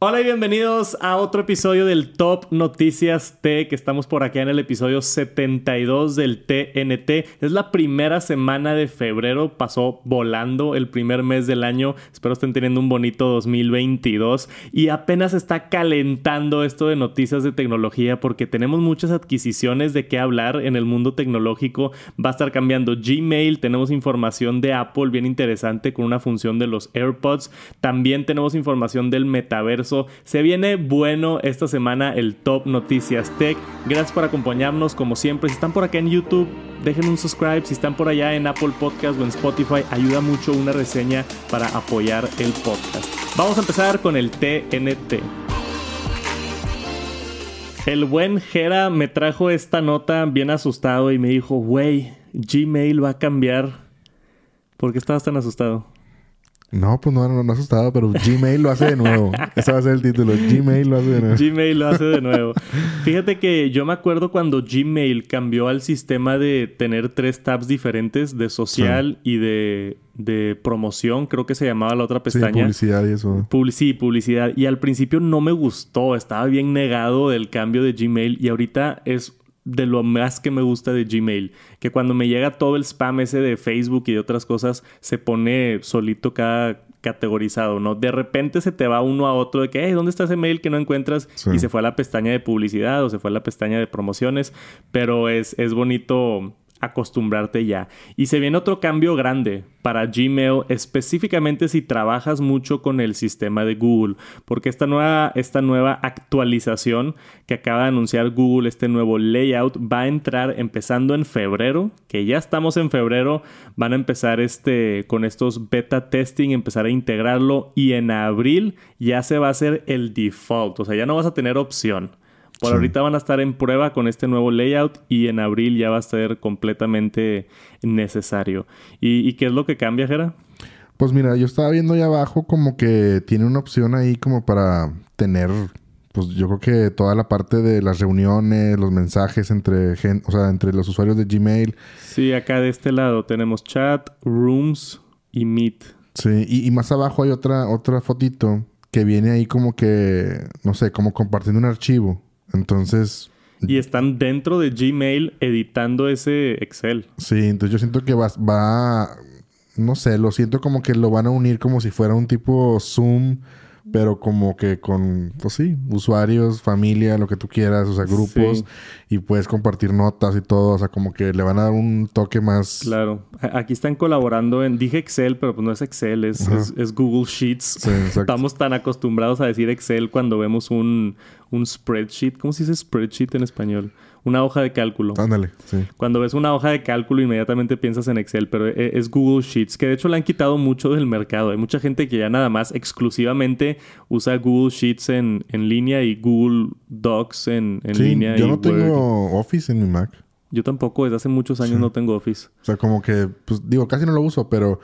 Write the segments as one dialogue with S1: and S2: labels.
S1: Hola y bienvenidos a otro episodio del Top Noticias T, que estamos por acá en el episodio 72 del TNT. Es la primera semana de febrero, pasó volando el primer mes del año. Espero estén teniendo un bonito 2022 y apenas está calentando esto de noticias de tecnología porque tenemos muchas adquisiciones de qué hablar en el mundo tecnológico. Va a estar cambiando Gmail, tenemos información de Apple bien interesante con una función de los AirPods. También tenemos información del metaverso se viene bueno esta semana el Top Noticias Tech. Gracias por acompañarnos como siempre. Si están por acá en YouTube, dejen un subscribe. Si están por allá en Apple Podcast o en Spotify, ayuda mucho una reseña para apoyar el podcast. Vamos a empezar con el TNT. El buen Jera me trajo esta nota bien asustado y me dijo, güey, Gmail va a cambiar. ¿Por qué estabas tan asustado?
S2: No, pues no, no, no asustado, pero Gmail lo hace de nuevo. Ese va a ser el título. Gmail lo hace de nuevo.
S1: Gmail lo hace de nuevo. Fíjate que yo me acuerdo cuando Gmail cambió al sistema de tener tres tabs diferentes, de social y de, de, promoción, creo que se llamaba la otra pestaña. Sí,
S2: publicidad y eso.
S1: sí, publicidad. Y al principio no me gustó, estaba bien negado del cambio de Gmail y ahorita es de lo más que me gusta de Gmail. Que cuando me llega todo el spam ese de Facebook y de otras cosas, se pone solito cada categorizado, ¿no? De repente se te va uno a otro de que, hey, ¿dónde está ese mail que no encuentras? Y se fue a la pestaña de publicidad o se fue a la pestaña de promociones, pero es, es bonito acostumbrarte ya. Y se viene otro cambio grande para Gmail, específicamente si trabajas mucho con el sistema de Google, porque esta nueva, esta nueva actualización que acaba de anunciar Google, este nuevo layout, va a entrar empezando en febrero, que ya estamos en febrero, van a empezar este, con estos beta testing, empezar a integrarlo y en abril ya se va a hacer el default, o sea, ya no vas a tener opción. Por ahorita van a estar en prueba con este nuevo layout y en abril ya va a ser completamente necesario. ¿Y, qué es lo que cambia, Jera?
S2: Pues mira, yo estaba viendo ahí abajo como que tiene una opción ahí como para tener, pues yo creo que toda la parte de las reuniones, los mensajes entre gente, o sea, entre los usuarios de Gmail.
S1: Sí, acá de este lado tenemos chat, rooms y meet.
S2: Sí, y, y más abajo hay otra, otra fotito que viene ahí como que, no sé, como compartiendo un archivo. Entonces...
S1: Y están dentro de Gmail editando ese Excel.
S2: Sí, entonces yo siento que va, va, no sé, lo siento como que lo van a unir como si fuera un tipo Zoom pero como que con, pues sí, usuarios, familia, lo que tú quieras, o sea, grupos, y puedes compartir notas y todo, o sea, como que le van a dar un toque más.
S1: Claro, aquí están colaborando en, dije Excel, pero pues no es Excel, es, es, Google Sheets. Estamos tan acostumbrados a decir Excel cuando vemos un, un spreadsheet, ¿cómo se dice spreadsheet en español? Una hoja de cálculo.
S2: Ándale, sí.
S1: Cuando ves una hoja de cálculo, inmediatamente piensas en Excel, pero e, es Google Sheets, que de hecho le han quitado mucho del mercado. Hay mucha gente que ya nada más exclusivamente usa Google Sheets en, en línea y Google Docs en, en línea.
S2: Yo no tengo Office en mi Mac.
S1: Yo tampoco, desde hace muchos años no tengo Office.
S2: O sea, como que, pues digo, casi no lo uso, pero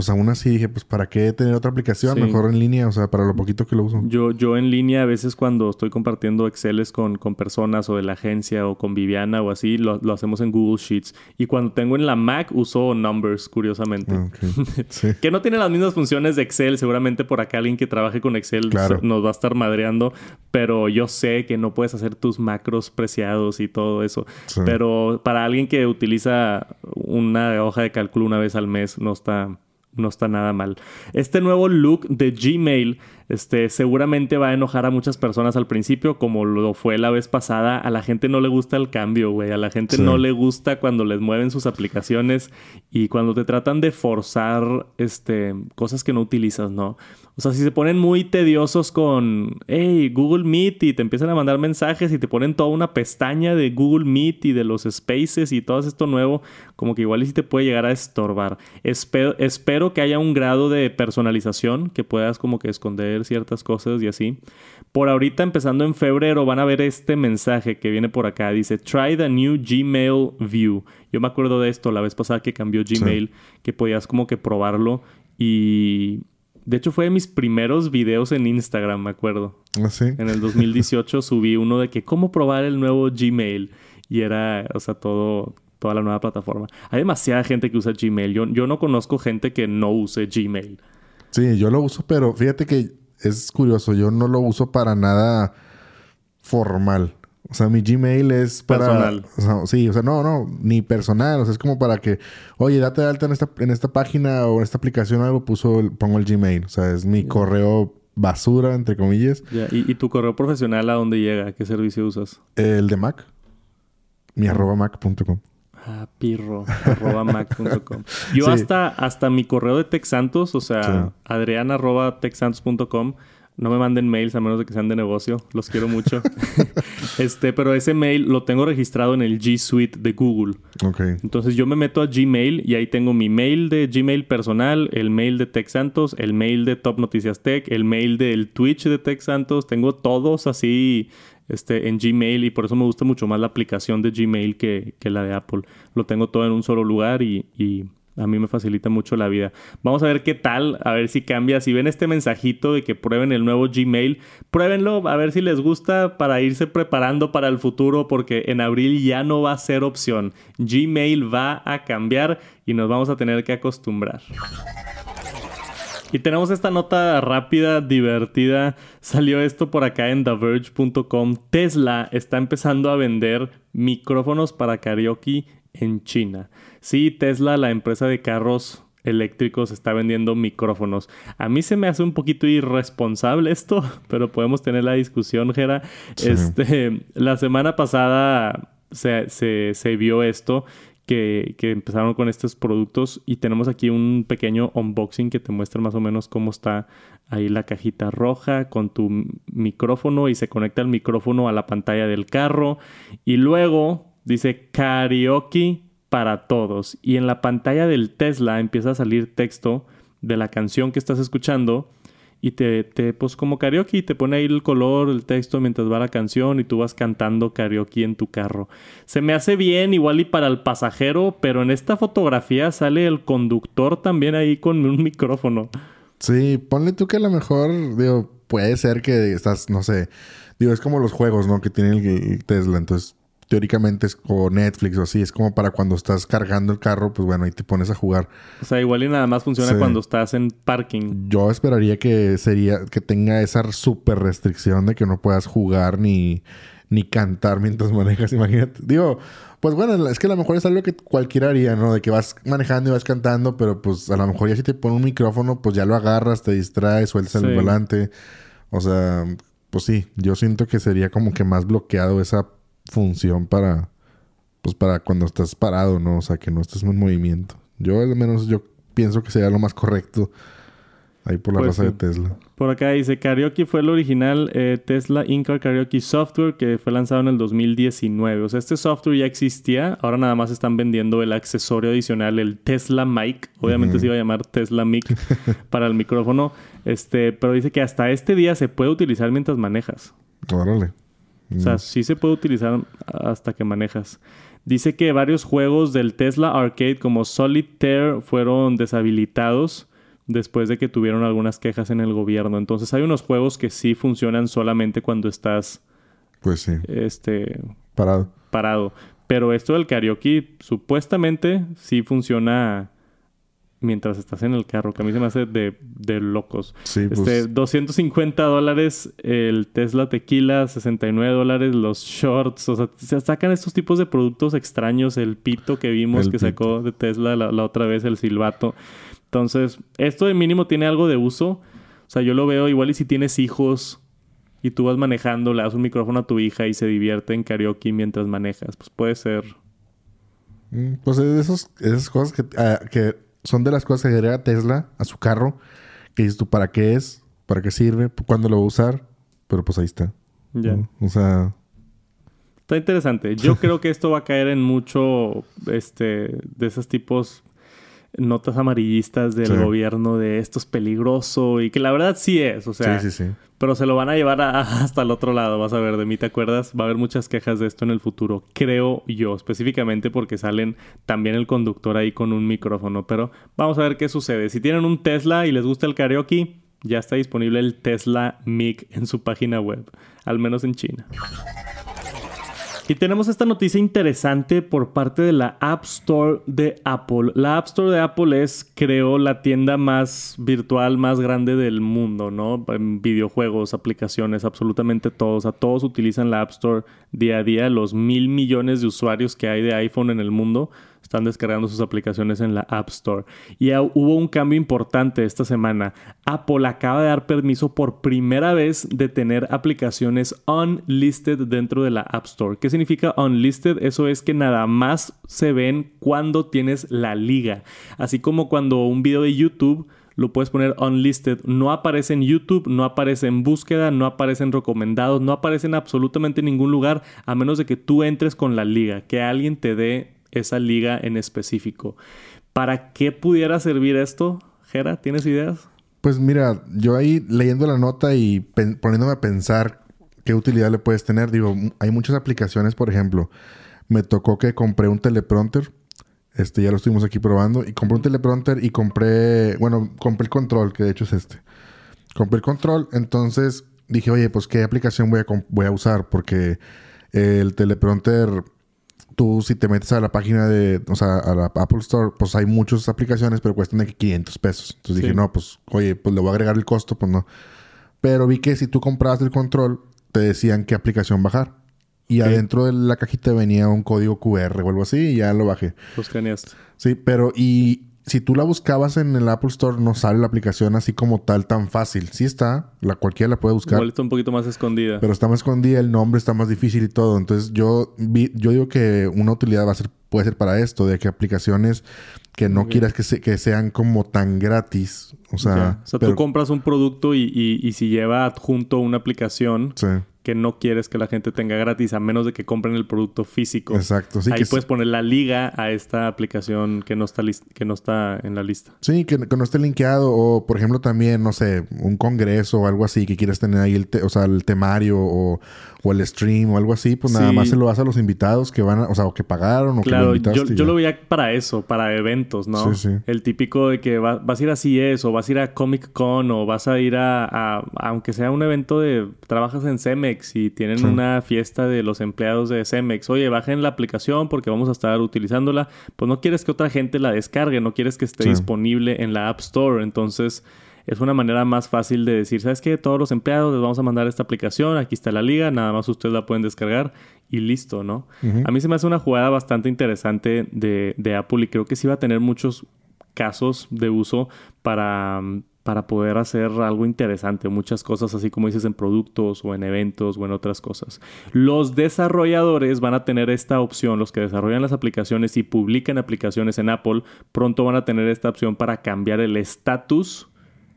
S2: pues aún así dije, pues ¿para qué tener otra aplicación? Mejor en línea, o sea, para lo poquito que lo uso.
S1: Yo, yo en línea a veces cuando estoy compartiendo Exceles con, con personas o de la agencia o con Viviana o así, lo, hacemos en Google Sheets. Y cuando tengo en la Mac uso Numbers, curiosamente. Ah, que no tiene las mismas funciones de Excel. Seguramente por acá alguien que trabaje con Excel nos va a estar madreando. Pero yo sé que no puedes hacer tus macros preciados y todo eso. Pero para alguien que utiliza una hoja de cálculo una vez al mes, no está no está nada mal. Este nuevo look de Gmail este, seguramente va a enojar a muchas personas al principio, como lo fue la vez pasada. A la gente no le gusta el cambio, güey. A la gente no le gusta cuando les mueven sus aplicaciones y cuando te tratan de forzar este, cosas que no utilizas, ¿no? O sea, si se ponen muy tediosos con, hey, Google Meet y te empiezan a mandar mensajes y te ponen toda una pestaña de Google Meet y de los spaces y todo esto nuevo, como que igual sí te puede llegar a estorbar. Espero, espero que haya un grado de personalización que puedas como que esconder ciertas cosas y así. Por ahorita, empezando en febrero, van a ver este mensaje que viene por acá. Dice, try the new Gmail View. Yo me acuerdo de esto la vez pasada que cambió Gmail, que podías como que probarlo y de hecho, fue de mis primeros videos en Instagram, me acuerdo.
S2: ¿Ah, sí?
S1: En el 2018 subí uno de que cómo probar el nuevo Gmail. Y era, o sea, todo, toda la nueva plataforma. Hay demasiada gente que usa Gmail. Yo, yo no conozco gente que no use Gmail.
S2: Sí, yo lo uso, pero fíjate que es curioso. Yo no lo uso para nada formal. O sea, mi Gmail es para...
S1: Personal.
S2: O sea, sí, o sea, no, no, ni personal. O sea, es como para que, oye, date de alta en esta, en esta página o en esta aplicación o algo, puso el- pongo el Gmail. O sea, es mi correo basura, entre comillas.
S1: ¿Y, y tu correo profesional a dónde llega? ¿Qué servicio usas?
S2: El de Mac. Mi arroba mac.com.
S1: Ah, pirro, arroba mac.com. Yo
S2: Sí.
S1: hasta, hasta mi correo de TechSantos, o sea,
S2: Sí.
S1: adrián arroba techsantos.com, no me manden mails a menos de que sean de negocio. Los quiero mucho. este, pero ese mail lo tengo registrado en el G Suite de Google.
S2: Ok.
S1: Entonces yo me meto a Gmail y ahí tengo mi mail de Gmail personal, el mail de Tech Santos, el mail de Top Noticias Tech, el mail del Twitch de Tech Santos. Tengo todos así este, en Gmail y por eso me gusta mucho más la aplicación de Gmail que, que la de Apple. Lo tengo todo en un solo lugar y, y a mí me facilita mucho la vida. Vamos a ver qué tal, a ver si cambia. Si ven este mensajito de que prueben el nuevo Gmail, pruébenlo a ver si les gusta para irse preparando para el futuro porque en abril ya no va a ser opción. Gmail va a cambiar y nos vamos a tener que acostumbrar. Y tenemos esta nota rápida, divertida. Salió esto por acá en TheVerge.com. Tesla está empezando a vender micrófonos para karaoke en China. Sí, Tesla, la empresa de carros eléctricos, está vendiendo micrófonos. A mí se me hace un poquito irresponsable esto, pero podemos tener la discusión, Jera.
S2: Sí.
S1: Este, la semana pasada se, se- se vio esto que, empezaron con estos productos. Y tenemos aquí un pequeño unboxing que te muestra más o menos cómo está ahí la cajita roja con tu micrófono y se conecta el micrófono a la pantalla del carro. Y luego dice karaoke para todos y en la pantalla del Tesla empieza a salir texto de la canción que estás escuchando y te, te pues como karaoke y te pone ahí el color, el texto mientras va la canción y tú vas cantando karaoke en tu carro. Se me hace bien igual y para el pasajero, pero en esta fotografía sale el conductor también ahí con un micrófono.
S2: Sí, ponle tú que a lo mejor, digo, puede ser que estás, no sé, digo, es como los juegos, ¿no? Que tiene el, el Tesla, entonces teóricamente es como Netflix o así, es como para cuando estás cargando el carro, pues bueno, ahí te pones a jugar.
S1: O sea, igual y nada más funciona
S2: Sí.
S1: cuando estás en parking.
S2: Yo esperaría que sería, que tenga esa súper restricción de que no puedas jugar ni, ni cantar mientras manejas, imagínate. Digo, pues bueno, es que a lo mejor es algo que cualquiera haría, ¿no? De que vas manejando y vas cantando, pero pues a lo mejor ya si te pone un micrófono, pues ya lo agarras, te distraes, sueltas
S1: Sí.
S2: el volante. O sea, pues sí, yo siento que sería como que más bloqueado esa función para, pues para cuando estás parado, ¿no? O sea, que no estés en movimiento. Yo al menos yo pienso que sería lo más correcto ahí por la
S1: Pues
S2: raza
S1: sí.
S2: de Tesla.
S1: Por acá dice, Karaoke fue el original eh, Tesla In-Car Karaoke Software que fue lanzado en el 2019. O sea, este software ya existía. Ahora nada más están vendiendo el accesorio adicional, el Tesla Mic. Obviamente se iba a llamar Tesla Mic para el micrófono. Este, pero dice que hasta este día se puede utilizar mientras manejas.
S2: Órale.
S1: O sea, sí se puede utilizar hasta que manejas. Dice que varios juegos del Tesla Arcade como Solitaire fueron deshabilitados después de que tuvieron algunas quejas en el gobierno. Entonces hay unos juegos que sí funcionan solamente cuando estás
S2: Pues sí,
S1: este,
S2: parado.
S1: parado. Pero esto del karaoke supuestamente sí funciona mientras estás en el carro, que a mí se me hace de, de locos.
S2: Sí, pues.
S1: Este, 250 dólares el Tesla Tequila, 69 dólares los shorts. O sea, se sacan estos tipos de productos extraños. El pito que vimos
S2: El
S1: que sacó de Tesla la, la otra vez, el silbato. Entonces, esto de mínimo tiene algo de uso. O sea, yo lo veo igual y si tienes hijos y tú vas manejando, le das un micrófono a tu hija y se divierte en karaoke mientras manejas. Pues puede ser.
S2: Mm, Pues es de esos, esas cosas que, ah, que son de las cosas que agrega Tesla a su carro. Que dices tú, ¿para qué es? ¿Para qué sirve? ¿Cuándo lo va a usar? Pero pues ahí está.
S1: Ya.
S2: ¿no? O sea,
S1: Está interesante. Yo creo que esto va a caer en mucho este de esos tipos notas amarillistas del
S2: Sí.
S1: gobierno de esto es peligroso y que la verdad sí es, o sea,
S2: sí, sí, sí.
S1: pero se lo van a llevar a- hasta el otro lado, vas a ver, de mí te acuerdas, va a haber muchas quejas de esto en el futuro, creo yo, específicamente porque salen también el conductor ahí con un micrófono, pero vamos a ver qué sucede. Si tienen un Tesla y les gusta el karaoke, ya está disponible el Tesla Mic en su página web, al menos en China. Y tenemos esta noticia interesante por parte de la App Store de Apple. La App Store de Apple es, creo, la tienda más virtual, más grande del mundo, ¿no? En videojuegos, aplicaciones, absolutamente todos. A todos utilizan la App Store día a día. Los mil millones de usuarios que hay de iPhone en el mundo están descargando sus aplicaciones en la App Store. Y hubo un cambio importante esta semana. Apple acaba de dar permiso por primera vez de tener aplicaciones unlisted dentro de la App Store. ¿Qué significa unlisted? Eso es que nada más se ven cuando tienes la liga. Así como cuando un video de YouTube lo puedes poner unlisted. No aparece en YouTube, no aparece en búsqueda, no aparece en recomendados, no aparece en absolutamente ningún lugar a menos de que tú entres con la liga, que alguien te dé esa liga en específico. ¿Para qué pudiera servir esto, Jera? ¿Tienes ideas?
S2: Pues mira, yo ahí leyendo la nota y poniéndome a pensar qué utilidad le puedes tener, digo, hay muchas aplicaciones, por ejemplo, me tocó que compré un teleprompter, este ya lo estuvimos aquí probando, y compré un teleprompter y compré, bueno, compré el control, que de hecho es este. Compré el control, entonces dije, oye, pues qué aplicación voy a, voy a usar, porque el teleprompter tú si te metes a la página de, o sea, a la Apple Store, pues hay muchas aplicaciones, pero cuestan de 500 pesos. Entonces dije, no, pues, oye, pues le voy a agregar el costo, pues no. Pero vi que si tú comprabas el control, te decían qué aplicación bajar. Y adentro de la cajita venía un código QR o algo así y ya lo bajé.
S1: Pues
S2: Sí, pero y si tú la buscabas en el Apple Store, no sale la aplicación así como tal tan fácil. Sí está, la cualquiera la puede buscar.
S1: Igual está un poquito más escondida.
S2: Pero está más escondida, el nombre está más difícil y todo. Entonces yo vi, yo digo que una utilidad va a ser, puede ser para esto, de que aplicaciones que no quieras que, que sean como tan gratis. O sea,
S1: o sea tú compras un producto y, y, y si lleva adjunto una aplicación. Sí que no quieres que la gente tenga gratis a menos de que compren el producto físico.
S2: Exacto.
S1: Sí, Ahí puedes poner la liga a esta aplicación que no está que no está en la lista.
S2: Sí, que, no esté linkeado o por ejemplo también, no sé, un congreso o algo así que quieras tener ahí el, o sea, el temario o, o, el stream o algo así, pues nada más se lo das a los invitados que van, a, o sea, o que pagaron o que lo
S1: invitaste. Yo, yo lo veía para eso, para eventos, ¿no? Sí, sí. El típico de que vas a ir a CES o vas a ir a Comic Con o vas a ir a, a aunque sea un evento de trabajas en CEME y tienen una fiesta de los empleados de Cemex, oye, bajen la aplicación porque vamos a estar utilizándola, pues no quieres que otra gente la descargue, no quieres que esté disponible en la App Store, entonces es una manera más fácil de decir, ¿sabes qué? Todos los empleados les vamos a mandar esta aplicación, aquí está la liga, nada más ustedes la pueden descargar y listo, ¿no? A mí se me hace una jugada bastante interesante de, de Apple y creo que sí va a tener muchos casos de uso para, para poder hacer algo interesante, muchas cosas así como dices en productos o en eventos o en otras cosas. Los desarrolladores van a tener esta opción, los que desarrollan las aplicaciones y publican aplicaciones en Apple, pronto van a tener esta opción para cambiar el estatus.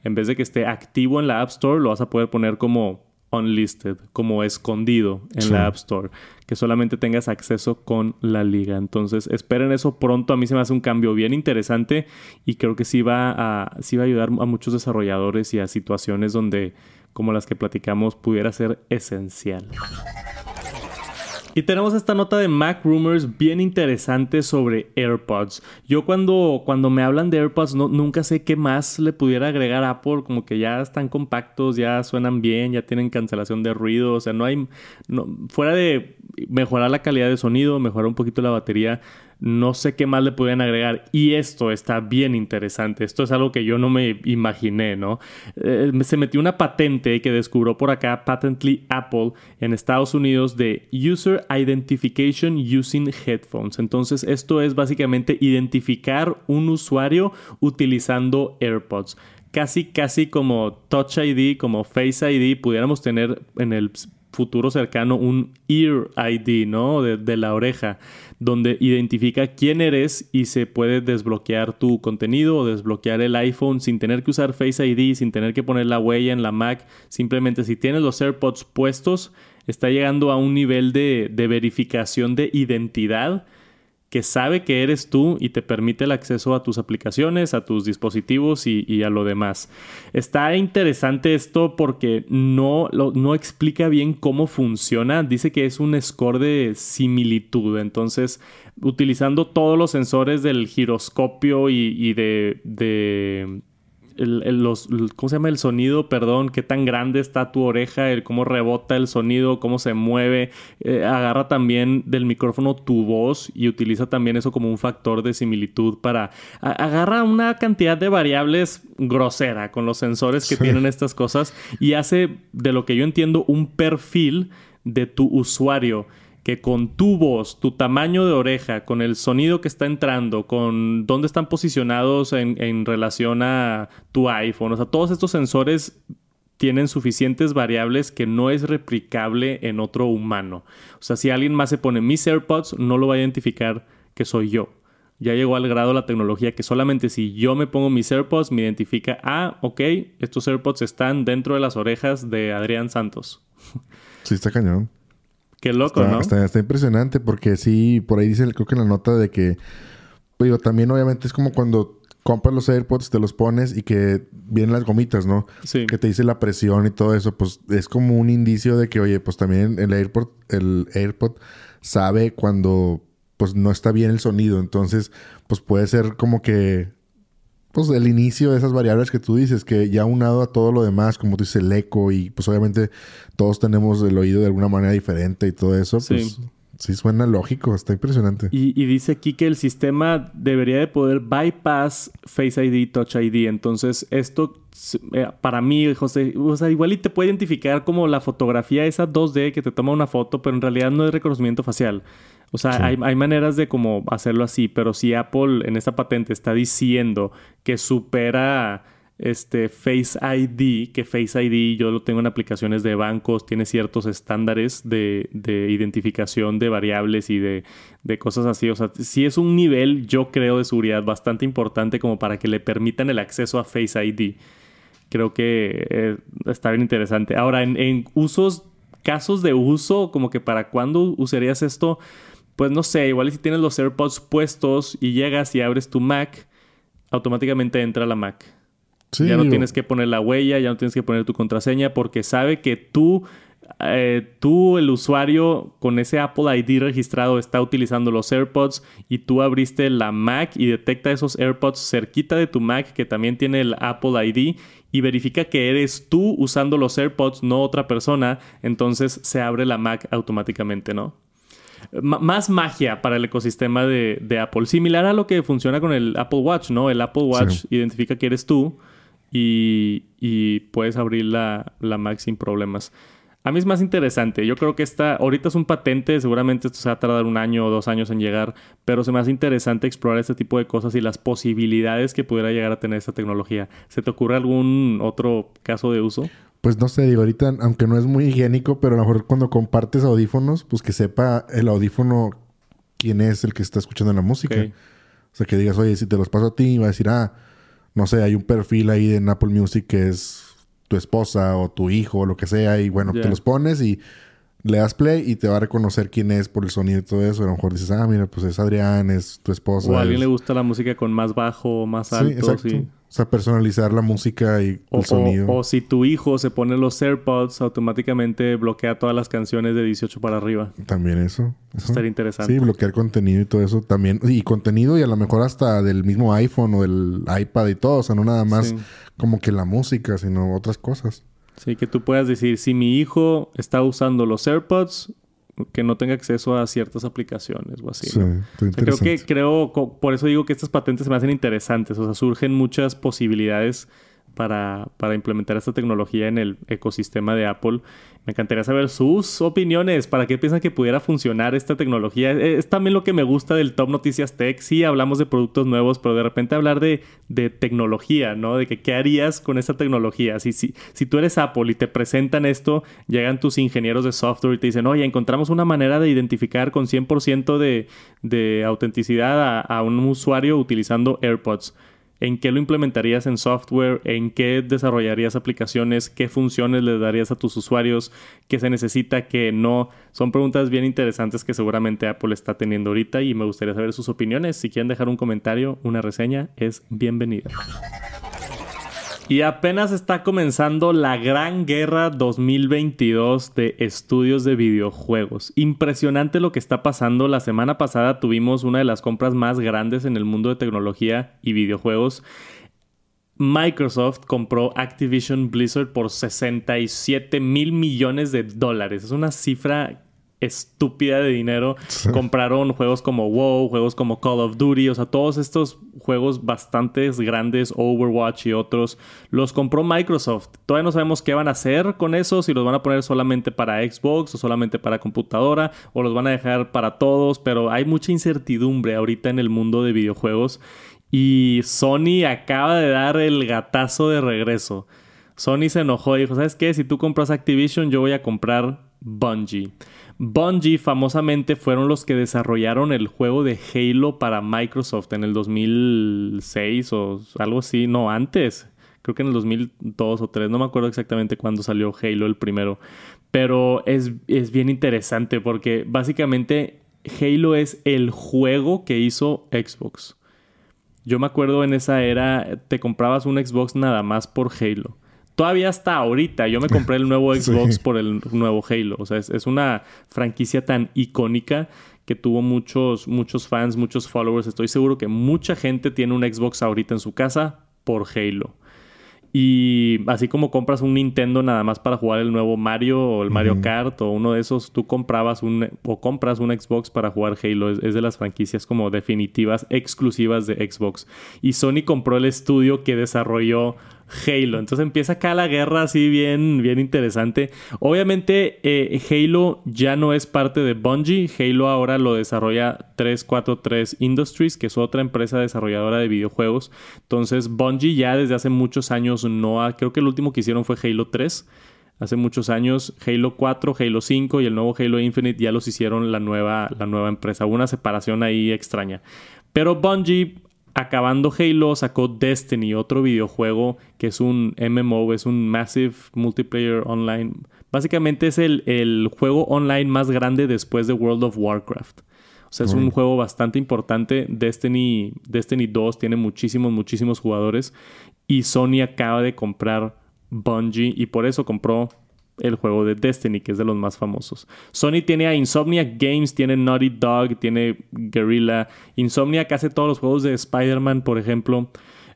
S1: En vez de que esté activo en la App Store, lo vas a poder poner como unlisted, como escondido en la App Store, que solamente tengas acceso con la liga. Entonces, esperen eso pronto. A mí se me hace un cambio bien interesante y creo que sí va a, sí va a ayudar a muchos desarrolladores y a situaciones donde, como las que platicamos, pudiera ser esencial. Y tenemos esta nota de Mac Rumors bien interesante sobre AirPods. Yo cuando, cuando me hablan de AirPods no, nunca sé qué más le pudiera agregar Apple, como que ya están compactos, ya suenan bien, ya tienen cancelación de ruido, o sea, no hay, no, fuera de mejorar la calidad de sonido, mejorar un poquito la batería, no sé qué más le pueden agregar. Y esto está bien interesante. Esto es algo que yo no me imaginé, ¿no? Eh, se metió una patente que descubrió por acá Patently Apple en Estados Unidos de User Identification Using Headphones. Entonces, esto es básicamente identificar un usuario utilizando AirPods casi, casi como Touch ID, como Face ID, pudiéramos tener en el futuro cercano un Ear ID, ¿no? De, la oreja, donde identifica quién eres y se puede desbloquear tu contenido o desbloquear el iPhone sin tener que usar Face ID, sin tener que poner la huella en la Mac. Simplemente si tienes los AirPods puestos, está llegando a un nivel de, de verificación de identidad que sabe que eres tú y te permite el acceso a tus aplicaciones, a tus dispositivos y, a lo demás. Está interesante esto porque no, no explica bien cómo funciona. Dice que es un score de similitud. Entonces, utilizando todos los sensores del giroscopio y, de los, ¿cómo se llama? El sonido, perdón, qué tan grande está tu oreja, el cómo rebota el sonido, cómo se mueve. Eh, agarra también del micrófono tu voz y utiliza también eso como un factor de similitud para... agarra una cantidad de variables grosera con los sensores que tienen estas cosas y hace, de lo que yo entiendo, un perfil de tu usuario que con tu voz, tu tamaño de oreja, con el sonido que está entrando, con dónde están posicionados en, relación a tu iPhone, o sea, todos estos sensores tienen suficientes variables que no es replicable en otro humano. O sea, si alguien más se pone mis AirPods, no lo va a identificar que soy yo. Ya llegó al grado la tecnología que solamente si yo me pongo mis AirPods me identifica, ah, ok, estos AirPods están dentro de las orejas de Adrián Santos.
S2: Sí, está cañón.
S1: Qué loco, ¿no?
S2: Está, impresionante porque sí, por ahí dice, creo que en la nota de que, digo, también obviamente es como cuando compras los AirPods, te los pones y que vienen las gomitas, ¿no? Sí. Que te dice la presión y todo eso, pues es como un indicio de que, oye, pues también el AirPod, el AirPod sabe cuando pues no está bien el sonido, entonces pues puede ser como que pues el inicio de esas variables que tú dices, que ya unado a todo lo demás, como tú dices, el eco y pues obviamente todos tenemos el oído de alguna manera diferente y todo eso, pues sí suena lógico, está impresionante.
S1: Y, dice aquí que el sistema debería de poder bypass Face ID, Touch ID, entonces esto eh, para mí, José, o sea, igual y te puede identificar como la fotografía esa 2D que te toma una foto, pero en realidad no es reconocimiento facial. O sea, hay, maneras de como hacerlo así, pero si Apple en esta patente está diciendo que supera este Face ID, que Face ID yo lo tengo en aplicaciones de bancos, tiene ciertos estándares de, identificación de variables y de, cosas así. O sea, si es un nivel, yo creo, de seguridad bastante importante como para que le permitan el acceso a Face ID. Creo que eh, está bien interesante. Ahora, en, en usos, casos de uso, como que para cuándo usarías esto pues no sé, igual si tienes los AirPods puestos y llegas y abres tu Mac, automáticamente entra la Mac. ya no tienes que poner la huella, ya no tienes que poner tu contraseña porque sabe que tú, eh, tú, el usuario con ese Apple ID registrado está utilizando los AirPods y tú abriste la Mac y detecta esos AirPods cerquita de tu Mac que también tiene el Apple ID y verifica que eres tú usando los AirPods, no otra persona, entonces se abre la Mac automáticamente, ¿no? Más magia para el ecosistema de, Apple. Similar a lo que funciona con el Apple Watch, ¿no? El Apple Watch identifica que eres tú y, puedes abrir la, la, Mac sin problemas. A mí es más interesante. Yo creo que esta, ahorita es un patente, seguramente esto se va a tardar un año o dos años en llegar, pero se me hace interesante explorar este tipo de cosas y las posibilidades que pudiera llegar a tener esta tecnología. ¿Se te ocurre algún otro caso de uso?
S2: Pues no sé, digo, ahorita, aunque no es muy higiénico, pero a lo mejor cuando compartes audífonos, pues que sepa el audífono quién es el que está escuchando la música. O sea, que digas, oye, si te los paso a ti, va a decir, ah, no sé, hay un perfil ahí en Apple Music que es tu esposa o tu hijo o lo que sea, y bueno, te los pones y le das play y te va a reconocer quién es por el sonido y todo eso. A lo mejor dices, ah, mira, pues es Adrián, es tu esposa.
S1: O a alguien le gusta la música con más bajo o más alto. Sí,
S2: o sea, personalizar la música y el sonido.
S1: O, si tu hijo se pone los AirPods, automáticamente bloquea todas las canciones de 18 para arriba.
S2: También eso.
S1: Eso estaría interesante.
S2: Sí, bloquear contenido y todo eso también. Y contenido y a lo mejor hasta del mismo iPhone o del iPad y todo. O sea, no nada más como que la música, sino otras cosas.
S1: Sí, que tú puedas decir, si mi hijo está usando los AirPods, que no tenga acceso a ciertas aplicaciones o así. Sí, creo que creo por eso digo que estas patentes se me hacen interesantes, o sea, surgen muchas posibilidades para, para implementar esta tecnología en el ecosistema de Apple me encantaría saber sus opiniones. ¿Para qué piensan que pudiera funcionar esta tecnología? Eh, es también lo que me gusta del Top Noticias Tech. Sí, hablamos de productos nuevos, pero de repente hablar de, tecnología, ¿no? De qué harías con esta tecnología. Si, si, si tú eres Apple y te presentan esto, llegan tus ingenieros de software y te dicen, oye, encontramos una manera de identificar con 100% de, de autenticidad a un usuario utilizando AirPods en qué lo implementarías en software, en qué desarrollarías aplicaciones, qué funciones le darías a tus usuarios, qué se necesita, qué no. Son preguntas bien interesantes que seguramente Apple está teniendo ahorita y me gustaría saber sus opiniones. Si quieren dejar un comentario, una reseña, es bienvenida. Y apenas está comenzando la gran guerra 2022 de estudios de videojuegos. Impresionante lo que está pasando. La semana pasada tuvimos una de las compras más grandes en el mundo de tecnología y videojuegos. Microsoft compró Activision Blizzard por 67 mil millones de dólares. Es una cifra estúpida de dinero. Compraron juegos como WoW, juegos como Call of Duty, o sea, todos estos juegos bastante grandes, Overwatch y otros, los compró Microsoft. Todavía no sabemos qué van a hacer con eso, si los van a poner solamente para Xbox o solamente para computadora, o los van a dejar para todos, pero hay mucha incertidumbre ahorita en el mundo de videojuegos. Y Sony acaba de dar el gatazo de regreso. Sony se enojó y dijo, ¿sabes qué? Si tú compras Activision, yo voy a comprar Bungie. Bungie famosamente fueron los que desarrollaron el juego de Halo para Microsoft en el 2006 o algo así, no, antes. Creo que en el 2002 o 3, no me acuerdo exactamente cuándo salió Halo el primero. Pero es, es bien interesante porque básicamente Halo es el juego que hizo Xbox. Yo me acuerdo en esa era, te comprabas un Xbox nada más por Halo todavía hasta ahorita. Yo me compré el nuevo Xbox por el nuevo Halo. O sea, es, una franquicia tan icónica que tuvo muchos, muchos fans, muchos followers. Estoy seguro que mucha gente tiene un Xbox ahorita en su casa por Halo. Y así como compras un Nintendo nada más para jugar el nuevo Mario o el Mario Kart o uno de esos, tú comprabas un o compras un Xbox para jugar Halo. Es, es, de las franquicias como definitivas, exclusivas de Xbox. Y Sony compró el estudio que desarrolló Halo. Entonces empieza acá la guerra así bien, bien interesante. Obviamente eh, Halo ya no es parte de Bungie. Halo ahora lo desarrolla 343 Industries, que es otra empresa desarrolladora de videojuegos. Entonces Bungie ya desde hace muchos años no ha... Creo que el último que hicieron fue Halo 3. Hace muchos años Halo 4, Halo 5 y el nuevo Halo Infinite ya los hicieron la nueva, la nueva empresa. Una separación ahí extraña. Pero Bungie acabando Halo, sacó Destiny, otro videojuego que es un MMO, es un Massive Multiplayer Online. Básicamente es el, juego online más grande después de World of Warcraft. O sea, es un juego bastante importante. Destiny, Destiny 2 tiene muchísimos, muchísimos jugadores. Y Sony acaba de comprar Bungie y por eso compró el juego de Destiny, que es de los más famosos. Sony tiene a Insomnia Games, tiene Naughty Dog, tiene Guerrilla. Insomnia que hace todos los juegos de Spider-Man, por ejemplo.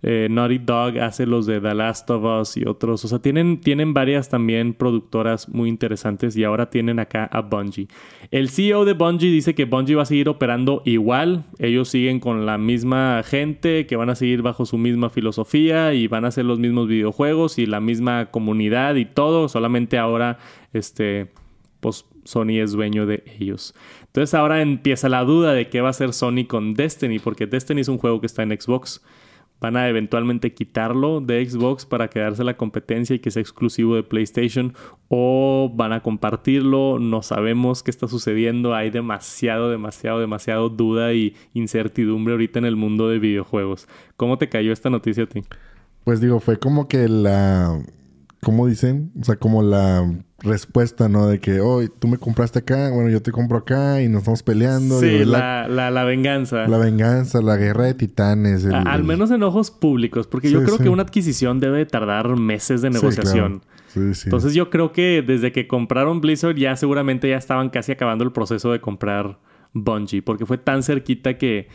S1: Eh, Naughty Dog hace los de The Last of Us y otros. O sea, tienen, tienen varias también productoras muy interesantes y ahora tienen acá a Bungie. El CEO de Bungie dice que Bungie va a seguir operando igual. Ellos siguen con la misma gente, que van a seguir bajo su misma filosofía y van a hacer los mismos videojuegos y la misma comunidad y todo. Solamente ahora, este, pues Sony es dueño de ellos. Entonces ahora empieza la duda de qué va a hacer Sony con Destiny, porque Destiny es un juego que está en Xbox van a eventualmente quitarlo de Xbox para quedarse la competencia y que sea exclusivo de PlayStation o van a compartirlo, no sabemos qué está sucediendo, hay demasiado, demasiado, demasiado duda y incertidumbre ahorita en el mundo de videojuegos. ¿Cómo te cayó esta noticia a ti?
S2: Pues digo, fue como que la ¿cómo dicen? O sea, como la respuesta, ¿no? De que, oh, tú me compraste acá, bueno, yo te compro acá y nos estamos peleando.
S1: Sí, la, la, venganza.
S2: La venganza, la guerra de titanes.
S1: al menos en ojos públicos, porque yo creo que una adquisición debe tardar meses de negociación. Sí, sí. Entonces yo creo que desde que compraron Blizzard ya seguramente ya estaban casi acabando el proceso de comprar Bungie, porque fue tan cerquita que